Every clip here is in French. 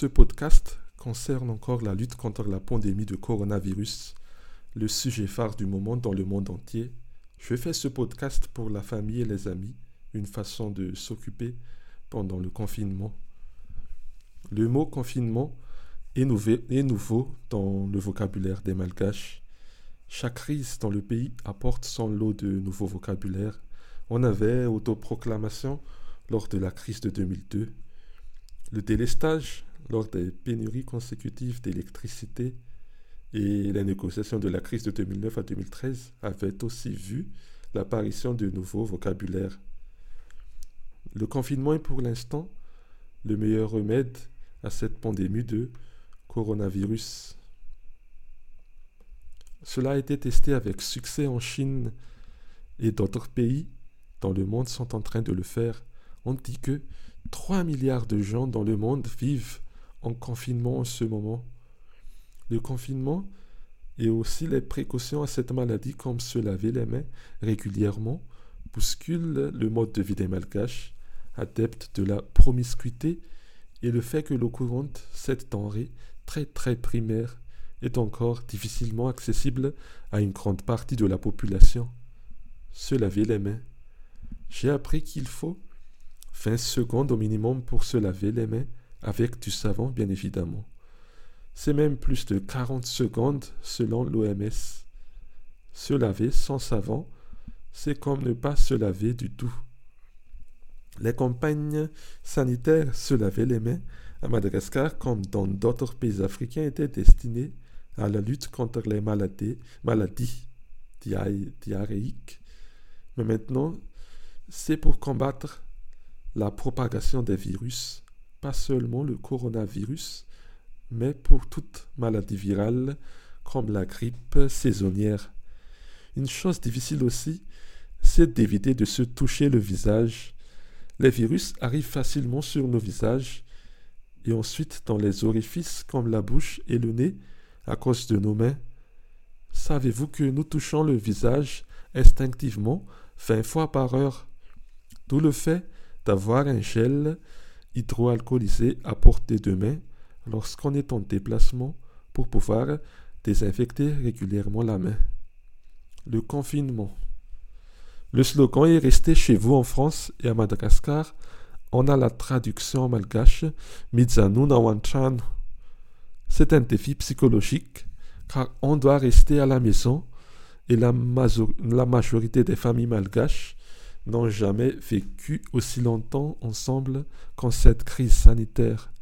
Ce podcast concerne encore la lutte contre la pandémie de coronavirus, le sujet phare du moment dans le monde entier. Je fais ce podcast pour la famille et les amis, une façon de s'occuper pendant le confinement. Le mot confinement est, nouveau dans le vocabulaire des Malgaches. Chaque crise dans le pays apporte son lot de nouveaux vocabulaires. On avait autoproclamation lors de la crise de 2002, le délestage lors des pénuries consécutives d'électricité et les négociations de la crise de 2009 à 2013 avaient aussi vu l'apparition de nouveaux vocabulaires. Le confinement est pour l'instant le meilleur remède à cette pandémie de coronavirus. Cela a été testé avec succès en Chine et d'autres pays dans le monde sont en train de le faire. On dit que 3 milliards de gens dans le monde vivent en confinement en ce moment. Le confinement et aussi les précautions à cette maladie comme se laver les mains régulièrement bousculent le mode de vie des malgaches, adeptes de la promiscuité et le fait que l'eau courante, cette denrée très très primaire, est encore difficilement accessible à une grande partie de la population. Se laver les mains. J'ai appris qu'il faut 20 secondes au minimum pour se laver les mains avec du savon, bien évidemment. C'est même plus de 40 secondes selon l'OMS. Se laver sans savon, c'est comme ne pas se laver du tout. Les campagnes sanitaires se laver les mains à Madagascar comme dans d'autres pays africains étaient destinées à la lutte contre les maladies, maladies diarrhéiques. Mais maintenant, c'est pour combattre la propagation des virus pas seulement le coronavirus, mais pour toute maladie virale comme la grippe saisonnière. Une chose difficile aussi, c'est d'éviter de se toucher le visage. Les virus arrivent facilement sur nos visages et ensuite dans les orifices comme la bouche et le nez à cause de nos mains. Savez-vous que nous touchons le visage instinctivement 20 fois par heure? D'où le fait d'avoir un gel hydroalcoolisé à portée de main lorsqu'on est en déplacement pour pouvoir désinfecter régulièrement la main. Le confinement. Le slogan est resté chez vous en France et à Madagascar. On a la traduction malgache Mizanu Nawanchan. C'est un défi psychologique car on doit rester à la maison et la, la majorité des familles malgaches n'ont jamais vécu aussi longtemps ensemble qu'en cette crise sanitaire.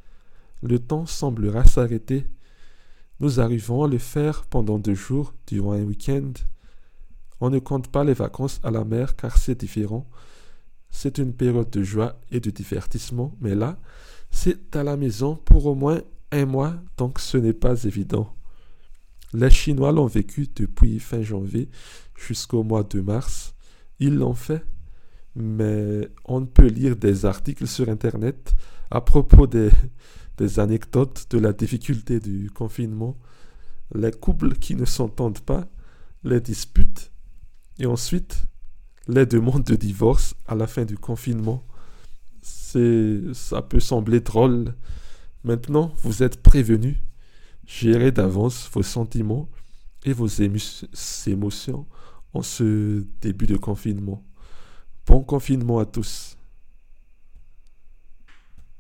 Le temps semblera s'arrêter. Nous arrivons à le faire pendant deux jours durant un week-end. On ne compte pas les vacances à la mer car c'est différent. C'est une période de joie et de divertissement, mais là, c'est à la maison pour au moins un mois, donc ce n'est pas évident. Les Chinois l'ont vécu depuis fin janvier jusqu'au mois de mars. Ils l'ont fait mais on peut lire des articles sur Internet à propos des, anecdotes de la difficulté du confinement, les couples qui ne s'entendent pas, les disputes, et ensuite les demandes de divorce à la fin du confinement. C'est, ça peut sembler drôle. Maintenant, vous êtes prévenus. Gérez d'avance vos sentiments et vos émotions en ce début de confinement. Bon confinement à tous.